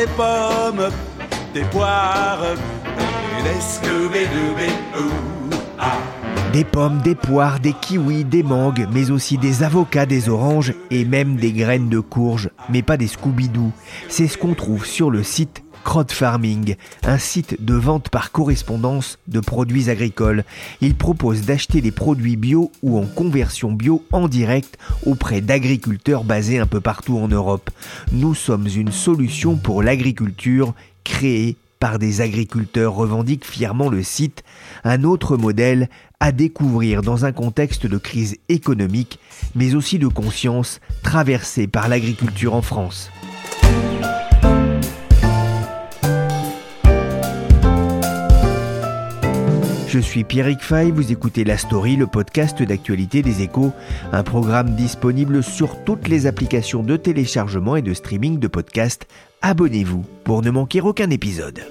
Des pommes, des poires, des ah. Des pommes, des poires, des kiwis, des mangues, mais aussi des avocats, des oranges et même des graines de courge, mais pas des Scooby-Doo. C'est ce qu'on trouve sur le site Crowd Farming, un site de vente par correspondance de produits agricoles. Il propose d'acheter des produits bio ou en conversion bio en direct auprès d'agriculteurs basés un peu partout en Europe. Nous sommes une solution pour l'agriculture créée par des agriculteurs revendique fièrement le site, un autre modèle à découvrir dans un contexte de crise économique, mais aussi de conscience traversée par l'agriculture en France. Je suis Pierrick Fay, vous écoutez La Story, le podcast d'actualité des échos, un programme disponible sur toutes les applications de téléchargement et de streaming de podcasts. Abonnez-vous pour ne manquer aucun épisode.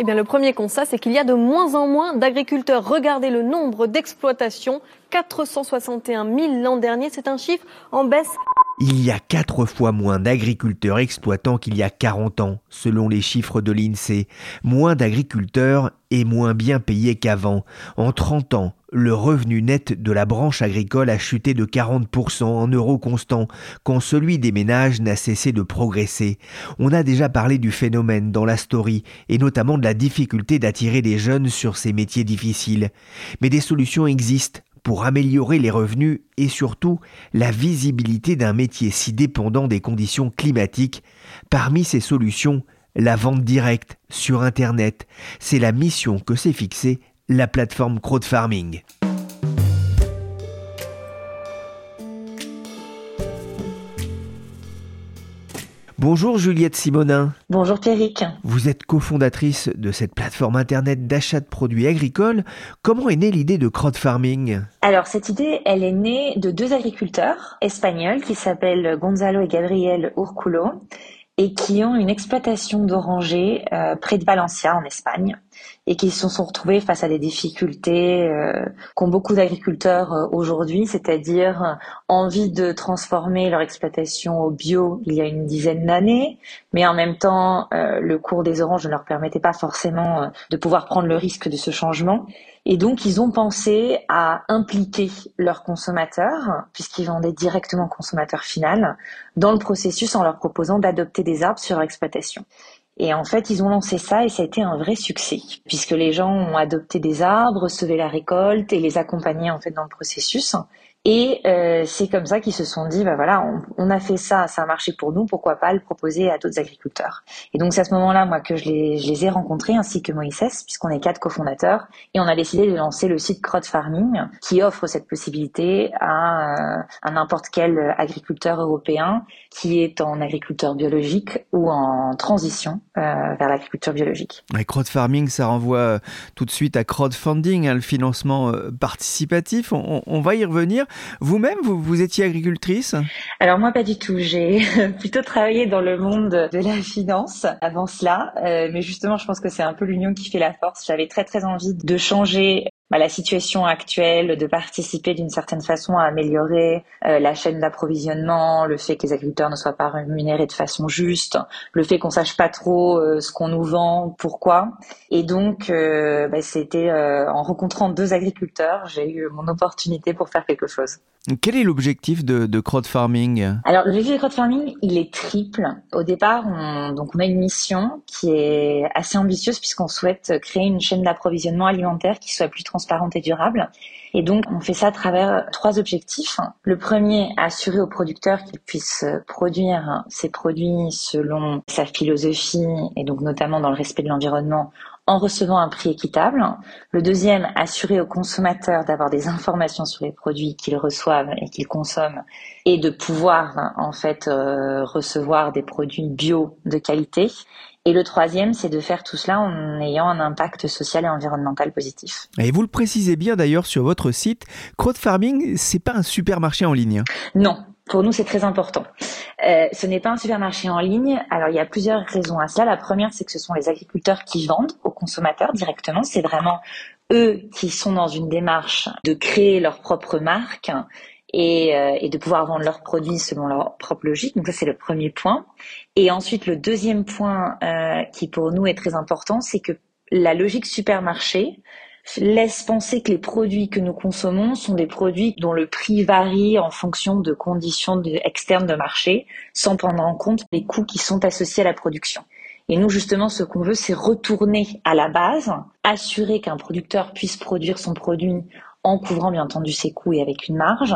Eh bien, le premier constat, c'est qu'il y a de moins en moins d'agriculteurs. Regardez le nombre d'exploitations, 461 000 l'an dernier, c'est un chiffre en baisse il y a quatre fois moins d'agriculteurs exploitants qu'il y a 40 ans, selon les chiffres de l'INSEE. Moins d'agriculteurs et moins bien payés qu'avant. En 30 ans, le revenu net de la branche agricole a chuté de 40% en euros constants, quand celui des ménages n'a cessé de progresser. On a déjà parlé du phénomène dans la story, et notamment de la difficulté d'attirer des jeunes sur ces métiers difficiles. Mais des solutions existent pour améliorer les revenus et surtout la visibilité d'un métier si dépendant des conditions climatiques. Parmi ces solutions, la vente directe sur Internet, c'est la mission que s'est fixée la plateforme crowdfarming. Bonjour Juliette Simonin. Bonjour Pierrick. Vous êtes cofondatrice de cette plateforme internet d'achat de produits agricoles. Comment est née l'idée de crowdfarming Alors cette idée, elle est née de deux agriculteurs espagnols qui s'appellent Gonzalo et Gabriel Urculo et qui ont une exploitation d'orangers euh, près de Valencia en Espagne et qui se sont retrouvés face à des difficultés euh, qu'ont beaucoup d'agriculteurs euh, aujourd'hui, c'est-à-dire euh, envie de transformer leur exploitation au bio il y a une dizaine d'années, mais en même temps le cours des oranges ne leur permettait pas forcément de pouvoir prendre le risque de ce changement. Et donc, ils ont pensé à impliquer leurs consommateurs, puisqu'ils vendaient directement au consommateur final, dans le processus en leur proposant d'adopter des arbres sur leur exploitation. Et en fait, ils ont lancé ça et ça a été un vrai succès, puisque les gens ont adopté des arbres, recevaient la récolte et les accompagnaient en fait dans le processus. Et euh, c'est comme ça qu'ils se sont dit, bah voilà, on, a fait ça, ça a marché pour nous, pourquoi pas le proposer à d'autres agriculteurs. Et donc c'est à ce moment-là, moi, que je les, je les ai rencontrés, ainsi que Moïse, puisqu'on est quatre cofondateurs, et on a décidé de lancer le site Crowd Farming, qui offre cette possibilité à, euh, n'importe quel agriculteur européen qui est en agriculteur biologique ou en transition euh, vers l'agriculture biologique. Et crowd farming, ça renvoie euh, tout de suite à crowdfunding, hein, le financement participatif. On, on va y revenir. Vous-même, vous, vous étiez agricultrice Alors moi, pas du tout. J'ai plutôt travaillé dans le monde de la finance avant cela. Euh, mais justement, je pense que c'est un peu l'union qui fait la force. J'avais très très envie de changer bah, la situation actuelle, de participer d'une certaine façon à améliorer euh, la chaîne d'approvisionnement, le fait que les agriculteurs ne soient pas rémunérés de façon juste, le fait qu'on sache pas trop euh, ce qu'on nous vend, pourquoi. Et donc, euh, bah, c'était en rencontrant deux agriculteurs, j'ai eu mon opportunité pour faire quelque chose. Quel est l'objectif de, de crowdfarming Alors, l'objectif de crowdfarming, il est triple. Au départ, on, donc on a une mission qui est assez ambitieuse puisqu'on souhaite créer une chaîne d'approvisionnement alimentaire qui soit plus transparente transparente et durable. Et donc, on fait ça à travers trois objectifs. Le premier, assurer aux producteurs qu'ils puissent produire ses produits selon sa philosophie et donc notamment dans le respect de l'environnement en recevant un prix équitable. Le deuxième, assurer aux consommateurs d'avoir des informations sur les produits qu'ils reçoivent et qu'ils consomment et de pouvoir en fait euh, recevoir des produits bio de qualité. Et le troisième, c'est de faire tout cela en ayant un impact social et environnemental positif. Et vous le précisez bien d'ailleurs sur votre site, crowd farming, c'est pas un supermarché en ligne. Non, pour nous, c'est très important. Euh, ce n'est pas un supermarché en ligne. Alors, il y a plusieurs raisons à cela. La première, c'est que ce sont les agriculteurs qui vendent aux consommateurs directement. C'est vraiment eux qui sont dans une démarche de créer leur propre marque et, euh, et, de pouvoir vendre leurs produits selon leur propre logique. Donc ça, c'est le premier point. Et ensuite, le deuxième point euh, qui pour nous est très important, c'est que la logique supermarché laisse penser que les produits que nous consommons sont des produits dont le prix varie en fonction de conditions externes de marché, sans prendre en compte les coûts qui sont associés à la production. Et nous, justement, ce qu'on veut, c'est retourner à la base, assurer qu'un producteur puisse produire son produit en couvrant bien entendu ses coûts et avec une marge,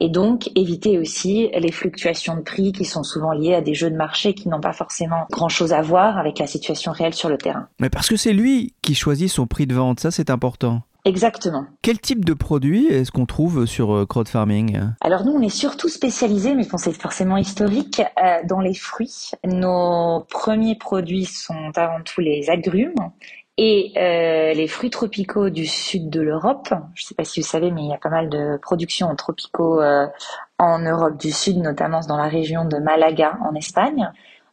et donc éviter aussi les fluctuations de prix qui sont souvent liées à des jeux de marché qui n'ont pas forcément grand-chose à voir avec la situation réelle sur le terrain. Mais parce que c'est lui qui choisit son prix de vente, ça c'est important. Exactement. Quel type de produit est-ce qu'on trouve sur euh, crowd farming Alors nous, on est surtout spécialisé, mais c'est forcément historique, euh, dans les fruits. Nos premiers produits sont avant tout les agrumes et euh, les fruits tropicaux du sud de l'Europe. Je ne sais pas si vous savez, mais il y a pas mal de productions tropicaux euh, en Europe du Sud, notamment dans la région de Malaga en Espagne.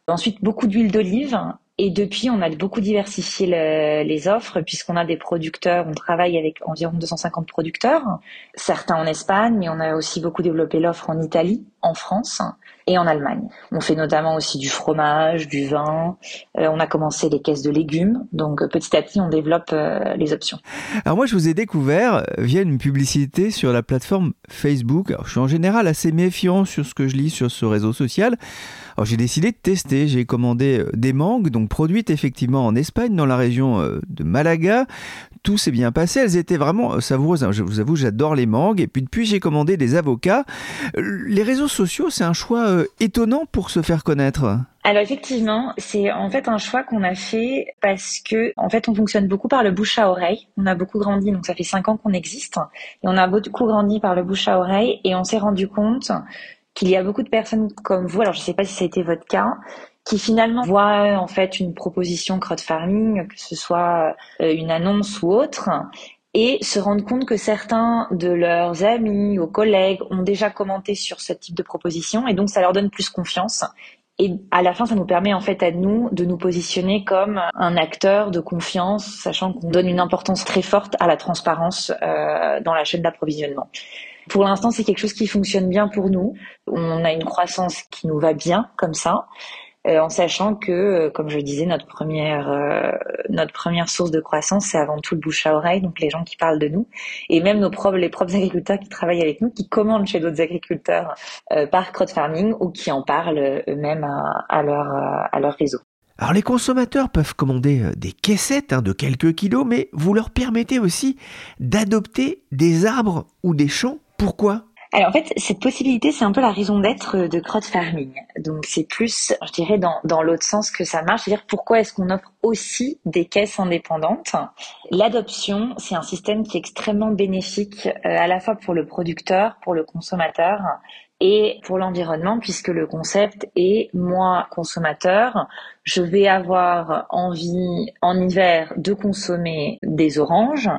Ensuite, beaucoup d'huile d'olive. Et depuis, on a beaucoup diversifié les offres puisqu'on a des producteurs. On travaille avec environ 250 producteurs, certains en Espagne, mais on a aussi beaucoup développé l'offre en Italie, en France et en Allemagne. On fait notamment aussi du fromage, du vin. Euh, on a commencé les caisses de légumes. Donc euh, petit à petit, on développe euh, les options. Alors moi, je vous ai découvert via une publicité sur la plateforme Facebook. Alors, je suis en général assez méfiant sur ce que je lis sur ce réseau social. Alors j'ai décidé de tester. J'ai commandé des mangues, donc produites effectivement en Espagne, dans la région de Malaga tout s'est bien passé. Elles étaient vraiment savoureuses. Je vous avoue, j'adore les mangues. Et puis depuis, j'ai commandé des avocats. Les réseaux sociaux, c'est un choix euh, étonnant pour se faire connaître. Alors effectivement, c'est en fait un choix qu'on a fait parce que en fait on fonctionne beaucoup par le bouche à oreille. On a beaucoup grandi, donc ça fait cinq ans qu'on existe, et on a beaucoup grandi par le bouche à oreille, et on s'est rendu compte qu'il y a beaucoup de personnes comme vous. Alors je ne sais pas si ça a été votre cas, qui finalement voient en fait une proposition crowdfarming, que ce soit euh, une annonce ou autre, et se rendent compte que certains de leurs amis ou collègues ont déjà commenté sur ce type de proposition, et donc ça leur donne plus confiance. Et à la fin, ça nous permet en fait à nous de nous positionner comme un acteur de confiance, sachant qu'on donne une importance très forte à la transparence euh, dans la chaîne d'approvisionnement. Pour l'instant, c'est quelque chose qui fonctionne bien pour nous. On a une croissance qui nous va bien comme ça. Euh, en sachant que, euh, comme je disais, notre première euh, notre première source de croissance, c'est avant tout le bouche à oreille, donc les gens qui parlent de nous, et même nos propres les propres agriculteurs qui travaillent avec nous, qui commandent chez d'autres agriculteurs par crowd farming ou qui en parlent eux-mêmes à, leur à leur réseau. Alors les consommateurs peuvent commander des caissettes hein, de quelques kilos, mais vous leur permettez aussi d'adopter des arbres ou des champs. Pourquoi? Alors en fait, cette possibilité, c'est un peu la raison d'être de crowd farming. Donc c'est plus, je dirais, dans, dans l'autre sens que ça marche. C'est-à-dire pourquoi est-ce qu'on offre aussi des caisses indépendantes? L'adoption, c'est un système qui est extrêmement bénéfique euh, à la fois pour le producteur, pour le consommateur et pour l'environnement, puisque le concept est moi consommateur, je vais avoir envie en hiver de consommer des oranges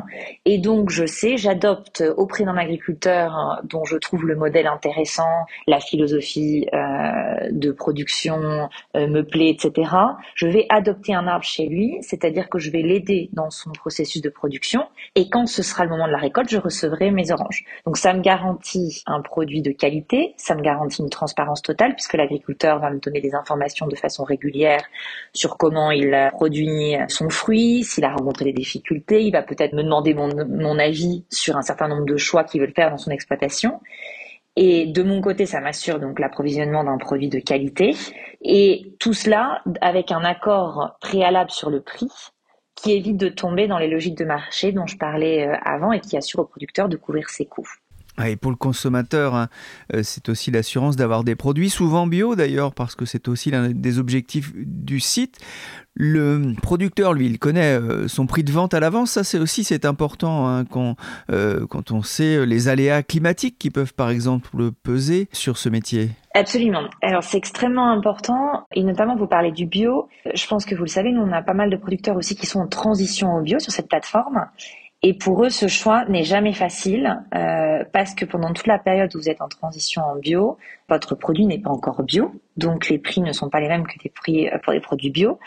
et donc je sais, j'adopte auprès d'un agriculteur dont je trouve le modèle intéressant, la philosophie euh, de production euh, me plaît, etc. Je vais adopter un arbre chez lui, c'est-à-dire que je vais l'aider dans son processus de production et quand ce sera le moment de la récolte, je recevrai mes oranges. Donc ça me garantit un produit de qualité, ça me garantit une transparence totale puisque l'agriculteur va me donner des informations de façon régulière sur comment il produit son fruit, s'il a rencontré des difficultés. Il va peut-être me demander mon, avis sur un certain nombre de choix qu'il veut faire dans son exploitation. Et de mon côté, ça m'assure donc l'approvisionnement d'un produit de qualité. Et tout cela avec un accord préalable sur le prix qui évite de tomber dans les logiques de marché dont je parlais euh, avant et qui assure aux producteurs de couvrir ses coûts. Et pour le consommateur, hein, euh, c'est aussi l'assurance d'avoir des produits, souvent bio d'ailleurs, parce que c'est aussi l'un des objectifs du site. Le producteur, lui, il connaît euh, son prix de vente à l'avance. Ça, c'est aussi c'est important hein, quand, euh, quand on sait les aléas climatiques qui peuvent, par exemple, peser sur ce métier. Absolument. Alors c'est extrêmement important et notamment vous parlez du bio. Je pense que vous le savez, nous on a pas mal de producteurs aussi qui sont en transition au bio sur cette plateforme et pour eux, ce choix n'est jamais facile euh, parce que pendant toute la période où vous êtes en transition en bio, votre produit n'est pas encore bio, donc les prix ne sont pas les mêmes que des prix euh, pour les produits bio,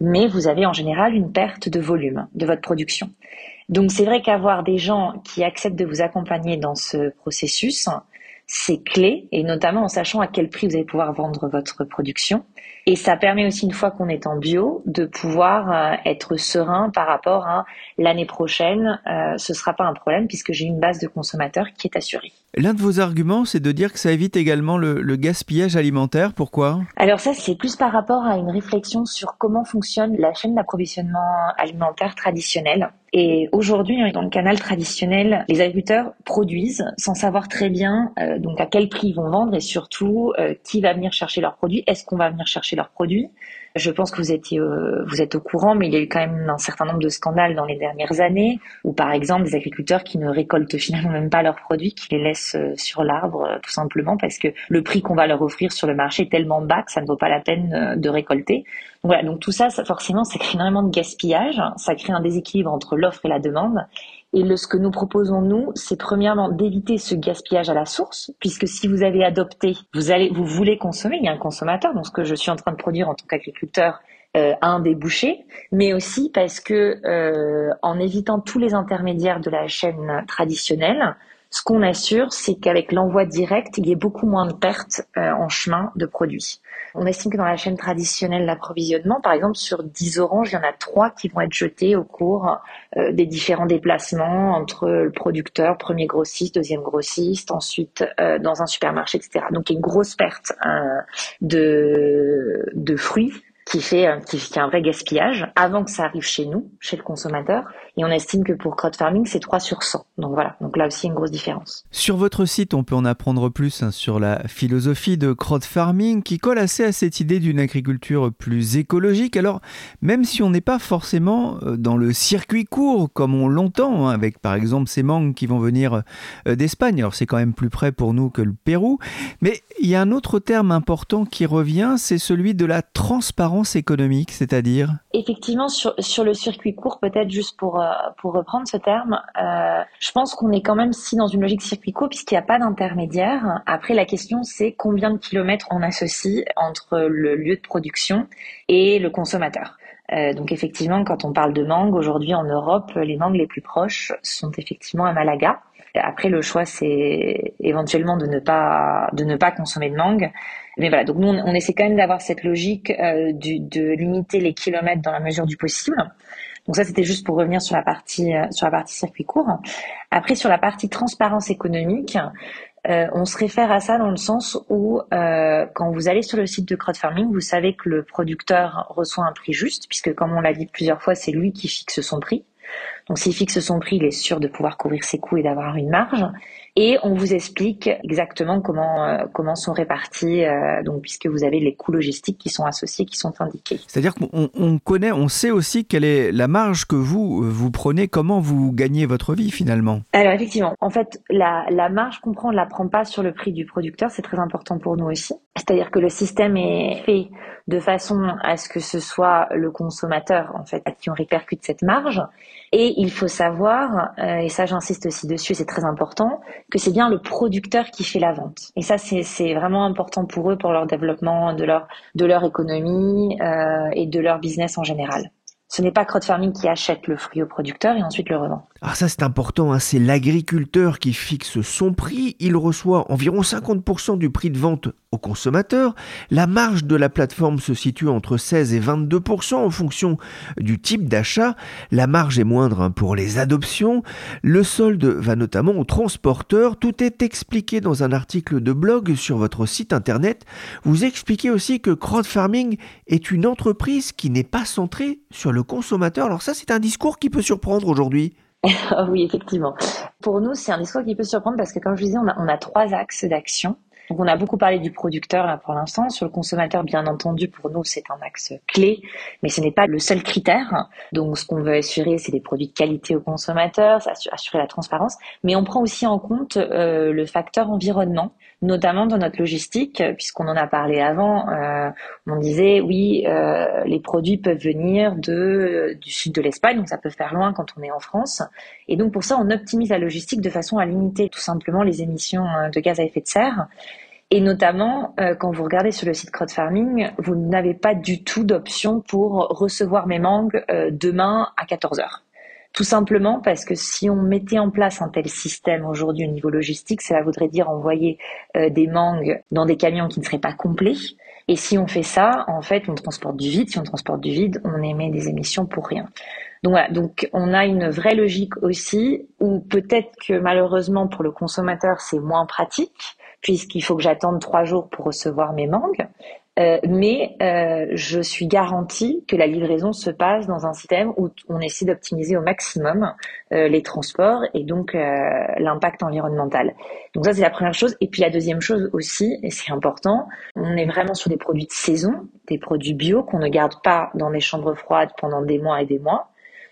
mais vous avez en général une perte de volume de votre production. Donc c'est vrai qu'avoir des gens qui acceptent de vous accompagner dans ce processus, c'est clé, et notamment en sachant à quel prix vous allez pouvoir vendre votre production. Et ça permet aussi, une fois qu'on est en bio, de pouvoir euh, être serein par rapport à l'année prochaine. Euh, ce ne sera pas un problème puisque j'ai une base de consommateurs qui est assurée. L'un de vos arguments, c'est de dire que ça évite également le, gaspillage alimentaire. Pourquoi? Alors ça, c'est plus par rapport à une réflexion sur comment fonctionne la chaîne d'approvisionnement alimentaire traditionnelle. Et aujourd'hui, dans le canal traditionnel, les agriculteurs produisent sans savoir très bien euh, à quel prix ils vont vendre et surtout euh, qui va venir chercher leurs produits. Est-ce qu'on va venir chercher leurs produits? Je pense que euh, vous êtes au courant, mais il y a eu quand même un certain nombre de scandales dans les dernières années, où par exemple des agriculteurs qui ne récoltent finalement même pas leurs produits, qui les laissent euh, sur l'arbre euh, tout simplement parce que le prix qu'on va leur offrir sur le marché est tellement bas que ça ne vaut pas la peine de récolter. Donc voilà, donc tout ça forcément, ça crée énormément de gaspillage, ça crée un déséquilibre entre l'offre et la demande. Et ce que nous proposons, nous, c'est premièrement d'éviter ce gaspillage à la source, puisque si vous avez adopté, vous allez, vous voulez consommer, il y a un consommateur, donc ce que je suis en train de produire en tant qu'agriculteur euh, a un débouché, mais aussi parce que euh, en évitant tous les intermédiaires de la chaîne traditionnelle, ce qu'on assure, c'est qu'avec l'envoi direct, il y ait beaucoup moins de pertes euh, en chemin de produits. On estime que dans la chaîne traditionnelle d'approvisionnement, par exemple, sur 10 oranges, il y en a 3 qui vont être jetées au cours euh, des différents déplacements entre le producteur, premier grossiste, deuxième grossiste, ensuite euh, dans un supermarché, etc. Donc il y a une grosse perte de, de fruits qui fait qui, qui a un vrai gaspillage avant que ça arrive chez nous, chez le consommateur. Et on estime que pour crowd farming, c'est 3 sur 100. Donc voilà, donc là aussi une grosse différence. Sur votre site, on peut en apprendre plus hein, sur la philosophie de crowd farming qui colle assez à cette idée d'une agriculture plus écologique. Alors, même si on n'est pas forcément euh, dans le circuit court comme on l'entend, hein, avec par exemple ces mangues qui vont venir euh, d'Espagne, alors c'est quand même plus près pour nous que le Pérou, mais il y a un autre terme important qui revient, c'est celui de la transparence économique, c'est-à-dire? Effectivement, sur, sur le circuit court, peut-être juste pour, euh, pour reprendre ce terme, euh, je pense qu'on est quand même si dans une logique circuit puisqu'il n'y a pas d'intermédiaire. Après, la question c'est combien de kilomètres on associe entre le lieu de production et le consommateur. Euh, donc effectivement, quand on parle de mangue, aujourd'hui en Europe, les mangues les plus proches sont effectivement à Malaga. Après, le choix, c'est éventuellement de ne pas de ne pas consommer de mangue. Mais voilà, donc nous, on, essaie quand même d'avoir cette logique euh, de limiter les kilomètres dans la mesure du possible. Donc ça, c'était juste pour revenir sur la partie euh, sur la partie circuit court. Après, sur la partie transparence économique, euh, on se réfère à ça dans le sens où euh, quand vous allez sur le site de crowdfarming, vous savez que le producteur reçoit un prix juste, puisque comme on l'a dit plusieurs fois, c'est lui qui fixe son prix. Donc s'il fixe son prix, il est sûr de pouvoir couvrir ses coûts et d'avoir une marge et on vous explique exactement comment euh, comment sont répartis euh, donc puisque vous avez les coûts logistiques qui sont associés qui sont indiqués. C'est-à-dire qu'on connaît, on sait aussi quelle est la marge que vous vous prenez, comment vous gagnez votre vie finalement. Alors effectivement, en fait la, la marge qu'on prend, on ne la prend pas sur le prix du producteur, c'est très important pour nous aussi. C'est-à-dire que le système est fait de façon à ce que ce soit le consommateur en fait à qui on répercute cette marge. Et il faut savoir, euh, et ça j'insiste aussi dessus, c'est très important, que c'est bien le producteur qui fait la vente. Et ça, c'est vraiment important pour eux, pour leur développement de leur, de leur économie euh, et de leur business en général. Ce n'est pas crowdfarming qui achète le fruit au producteur et ensuite le revend. Alors ça c'est important, hein. c'est l'agriculteur qui fixe son prix, il reçoit environ 50% du prix de vente au consommateur, la marge de la plateforme se situe entre 16 et 22% en fonction du type d'achat, la marge est moindre hein, pour les adoptions, le solde va notamment au transporteur, tout est expliqué dans un article de blog sur votre site internet, vous expliquez aussi que crowdfarming est une entreprise qui n'est pas centrée sur le le consommateur. Alors ça, c'est un discours qui peut surprendre aujourd'hui. oui, effectivement. Pour nous, c'est un discours qui peut surprendre parce que, comme je disais, on a, on a trois axes d'action. Donc on a beaucoup parlé du producteur là pour l'instant. Sur le consommateur, bien entendu, pour nous c'est un axe clé, mais ce n'est pas le seul critère. Donc ce qu'on veut assurer, c'est des produits de qualité aux consommateurs, assurer la transparence, mais on prend aussi en compte euh, le facteur environnement, notamment dans notre logistique, puisqu'on en a parlé avant. Euh, on disait oui, euh, les produits peuvent venir du sud de l'Espagne, donc ça peut faire loin quand on est en France. Et donc pour ça, on optimise la logistique de façon à limiter tout simplement les émissions de gaz à effet de serre. Et notamment, euh, quand vous regardez sur le site Crowd Farming, vous n'avez pas du tout d'option pour recevoir mes mangues euh, demain à 14 heures. Tout simplement parce que si on mettait en place un tel système aujourd'hui au niveau logistique, cela voudrait dire envoyer euh, des mangues dans des camions qui ne seraient pas complets. Et si on fait ça, en fait, on transporte du vide. Si on transporte du vide, on émet des émissions pour rien. Donc voilà, donc on a une vraie logique aussi où peut-être que malheureusement pour le consommateur c'est moins pratique puisqu'il faut que j'attende trois jours pour recevoir mes mangues. Euh, mais euh, je suis garantie que la livraison se passe dans un système où on essaie d'optimiser au maximum euh, les transports et donc l'impact environnemental. Donc ça c'est la première chose. Et puis la deuxième chose aussi, et c'est important, on est vraiment sur des produits de saison, des produits bio qu'on ne garde pas dans des chambres froides pendant des mois et des mois.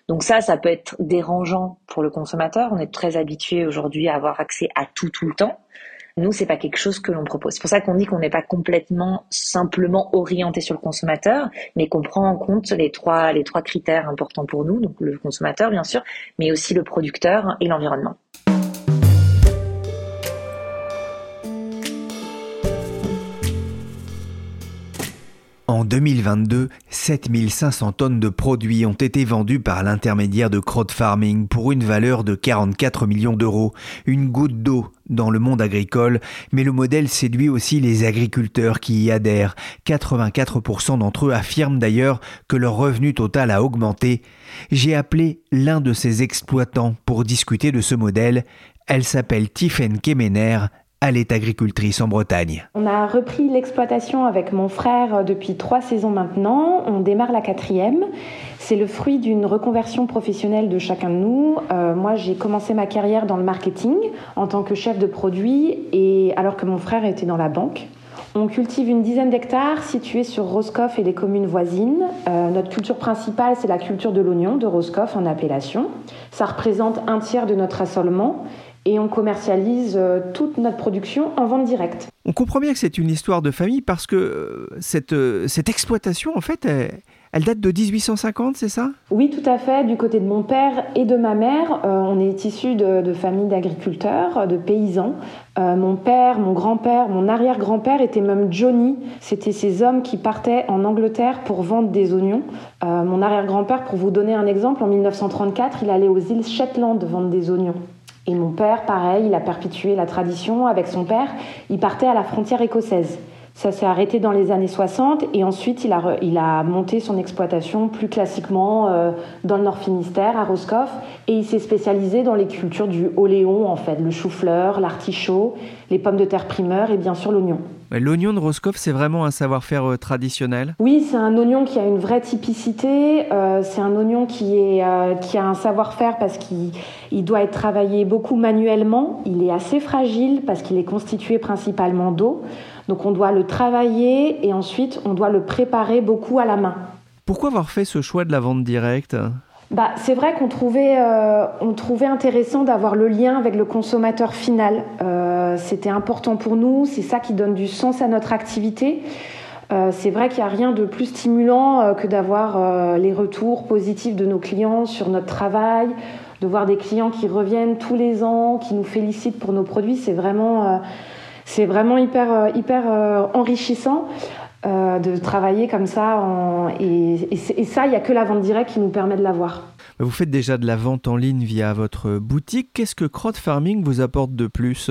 Donc ça, ça peut être dérangeant pour le consommateur. On est très habitué aujourd'hui à avoir accès à tout tout le temps. Nous, c'est pas quelque chose que l'on propose. C'est pour ça qu'on dit qu'on n'est pas complètement simplement orienté sur le consommateur, mais qu'on prend en compte les trois, les trois critères importants pour nous, donc le consommateur, bien sûr, mais aussi le producteur et l'environnement. En 2022, 7500 tonnes de produits ont été vendus par l'intermédiaire de crowdfarming pour une valeur de 44 millions d'euros. Une goutte d'eau dans le monde agricole, mais le modèle séduit aussi les agriculteurs qui y adhèrent. 84% d'entre eux affirment d'ailleurs que leur revenu total a augmenté. J'ai appelé l'un de ces exploitants pour discuter de ce modèle. Elle s'appelle Tiffaine Kemener, elle est agricultrice en Bretagne. On a repris l'exploitation avec mon frère depuis trois saisons maintenant. On démarre la quatrième. C'est le fruit d'une reconversion professionnelle de chacun de nous. Euh, moi, j'ai commencé ma carrière dans le marketing en tant que chef de produit, et alors que mon frère était dans la banque. On cultive une dizaine d'hectares situés sur Roscoff et les communes voisines. Euh, notre culture principale, c'est la culture de l'oignon de Roscoff en appellation. Ça représente un tiers de notre assolement et on commercialise euh, toute notre production en vente directe. On comprend bien que c'est une histoire de famille parce que euh, cette, euh, cette exploitation, en fait, elle, date de 1850, c'est ça? Oui, tout à fait. Du côté de mon père et de ma mère, on est issus de, de familles d'agriculteurs, de paysans. mon père, mon grand-père, mon arrière-grand-père étaient même Johnny. C'était ces hommes qui partaient en Angleterre pour vendre des oignons. mon arrière-grand-père, pour vous donner un exemple, en 1934, il allait aux îles Shetland vendre des oignons. Et mon père, pareil, il a perpétué la tradition. Avec son père, il partait à la frontière écossaise. Ça s'est arrêté dans les années 60 et ensuite il a, il a monté son exploitation plus classiquement euh, dans le Nord Finistère, à Roscoff, et il s'est spécialisé dans les cultures du oléon en fait, le chou-fleur, l'artichaut, les pommes de terre primeur et bien sûr l'oignon. L'oignon de Roscoff, c'est vraiment un savoir-faire euh, traditionnel? Oui, c'est un oignon qui a une vraie typicité. Euh, c'est un oignon qui, est, qui a un savoir-faire parce qu'il doit être travaillé beaucoup manuellement. Il est assez fragile parce qu'il est constitué principalement d'eau. Donc on doit le travailler et ensuite on doit le préparer beaucoup à la main. Pourquoi avoir fait ce choix de la vente directe? Bah, c'est vrai qu'on trouvait, euh, on trouvait intéressant d'avoir le lien avec le consommateur final. Euh, c'était important pour nous, c'est ça qui donne du sens à notre activité. Euh, c'est vrai qu'il n'y a rien de plus stimulant que d'avoir les retours positifs de nos clients sur notre travail, de voir des clients qui reviennent tous les ans, qui nous félicitent pour nos produits. C'est vraiment c'est vraiment hyper, euh, hyper euh, enrichissant. Euh, de travailler comme ça. Et, ça, il n'y a que la vente directe qui nous permet de l'avoir. Vous faites déjà de la vente en ligne via votre boutique. Qu'est-ce que Crowd Farming vous apporte de plus?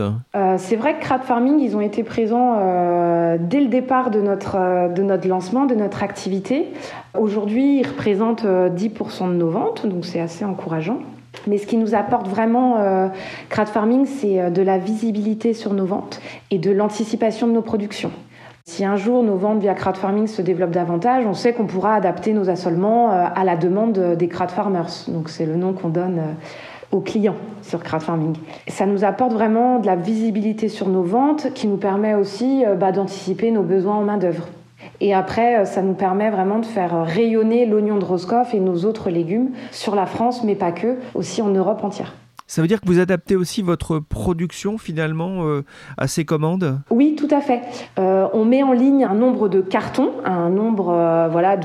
C'est vrai que Crowd Farming, ils ont été présents dès le départ de notre, de notre lancement, de notre activité. Aujourd'hui, ils représentent 10% de nos ventes, donc c'est assez encourageant. Mais ce qui nous apporte vraiment euh, Farming, c'est euh, de la visibilité sur nos ventes et de l'anticipation de nos productions. Si un jour nos ventes via crowd farming se développent davantage, on sait qu'on pourra adapter nos assolements euh, à la demande des crowd farmers. Donc c'est le nom qu'on donne euh, aux clients sur crowd farming. Ça nous apporte vraiment de la visibilité sur nos ventes qui nous permet aussi euh, bah, d'anticiper nos besoins en main-d'œuvre. Et après, ça nous permet vraiment de faire rayonner l'oignon de Roscoff et nos autres légumes sur la France, mais pas que, aussi en Europe entière. Ça veut dire que vous adaptez aussi votre production finalement euh, à ces commandes? Oui, tout à fait. Euh, on met en ligne un nombre de cartons, un nombre euh, voilà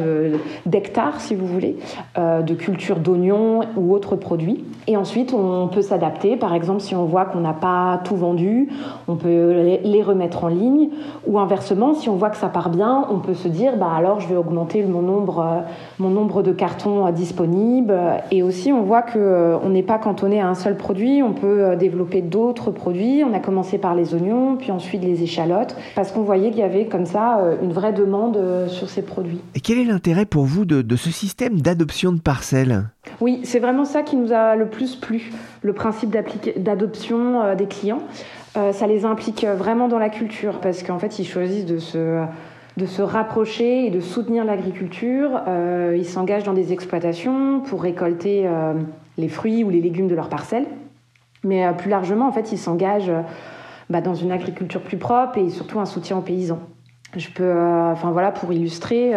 d'hectares si vous voulez, de cultures d'oignons ou autres produits. Et ensuite, on peut s'adapter. Par exemple, si on voit qu'on n'a pas tout vendu, on peut les remettre en ligne. Ou inversement, si on voit que ça part bien, on peut se dire, bah alors je vais augmenter mon nombre, mon nombre de cartons disponibles. Et aussi, on voit que on n'est pas cantonné à un seul produit, on peut euh, développer d'autres produits. On a commencé par les oignons, puis ensuite les échalotes, parce qu'on voyait qu'il y avait comme ça euh, une vraie demande euh, sur ces produits. Et quel est l'intérêt pour vous de, ce système d'adoption de parcelles? Oui, c'est vraiment ça qui nous a le plus plu, le principe d'adoption des clients. ça les implique vraiment dans la culture, parce qu'en fait, ils choisissent de se de se rapprocher et de soutenir l'agriculture. ils s'engagent dans des exploitations pour récolter les fruits ou les légumes de leur parcelle. Mais euh, plus largement, en fait, ils s'engagent euh, bah, dans une agriculture plus propre et surtout un soutien aux paysans. Je peux, euh, enfin voilà, pour illustrer,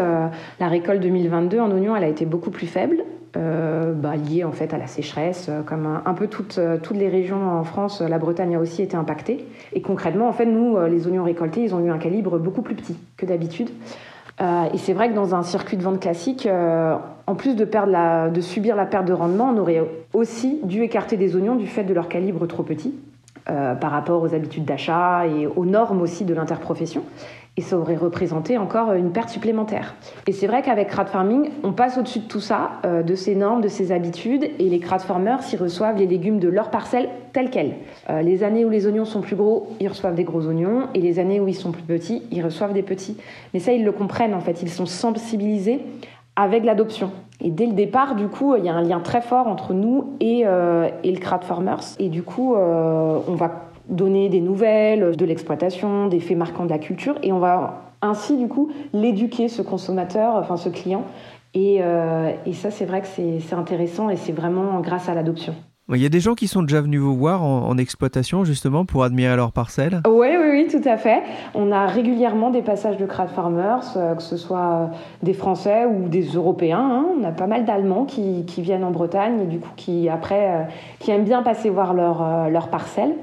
la récolte 2022 en oignons, elle a été beaucoup plus faible, bah, liée en fait à la sécheresse, comme un, peu toutes, toutes les régions en France, la Bretagne a aussi été impactée. Et concrètement, en fait, nous, les oignons récoltés, ils ont eu un calibre beaucoup plus petit que d'habitude. Euh, et c'est vrai que dans un circuit de vente classique, euh, en plus de, subir la perte de rendement, on aurait aussi dû écarter des oignons du fait de leur calibre trop petit euh, par rapport aux habitudes d'achat et aux normes aussi de l'interprofession et ça aurait représenté encore une perte supplémentaire. Et c'est vrai qu'avec crowd farming, on passe au-dessus de tout ça, euh, de ces normes, de ces habitudes, et les crowd farmers s'y reçoivent les légumes de leur parcelle tels quels. Euh, les années où les oignons sont plus gros, ils reçoivent des gros oignons, et les années où ils sont plus petits, ils reçoivent des petits. Mais ça, ils le comprennent en fait, ils sont sensibilisés avec l'adoption. Et dès le départ, du coup, il y a un lien très fort entre nous et, euh, et le crowd farmers. Et du coup, on va donner des nouvelles de l'exploitation, des faits marquants de la culture, et on va ainsi du coup l'éduquer ce consommateur, enfin ce client. Et, euh, et ça, c'est vrai que c'est intéressant et c'est vraiment grâce à l'adoption. Il y a des gens qui sont déjà venus vous voir en, exploitation justement pour admirer leur parcelle Oui, oui, oui, tout à fait. On a régulièrement des passages de crowd farmers, euh, que ce soit des Français ou des Européens. Hein. On a pas mal d'Allemands qui, qui, viennent en Bretagne et du coup qui après euh, qui aiment bien passer voir leur, leur parcelle.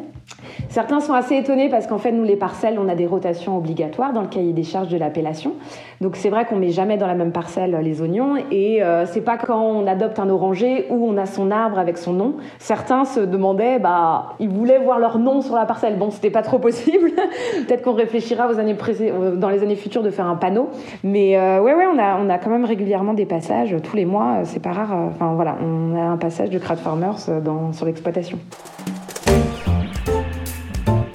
Certains sont assez étonnés parce qu'en fait, nous, les parcelles, on a des rotations obligatoires dans le cahier des charges de l'appellation. Donc, c'est vrai qu'on met jamais dans la même parcelle les oignons. Et euh, c'est pas quand on adopte un oranger où on a son arbre avec son nom. Certains se demandaient, bah, ils voulaient voir leur nom sur la parcelle. Bon, c'était pas trop possible. Peut-être qu'on réfléchira euh, dans les années futures de faire un panneau. Mais euh, ouais, ouais, on a, on a quand même régulièrement des passages tous les mois. C'est pas rare. Enfin, voilà, on a un passage de crowd farmers dans, sur l'exploitation.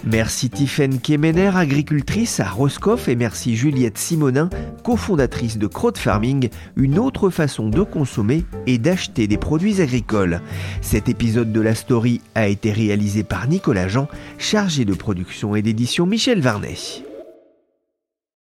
Merci Tiffaine Kemener, agricultrice à Roscoff, et merci Juliette Simonin, cofondatrice de Crowd Farming, une autre façon de consommer et d'acheter des produits agricoles. Cet épisode de la story a été réalisé par Nicolas Jean, chargé de production et d'édition Michel Varnet.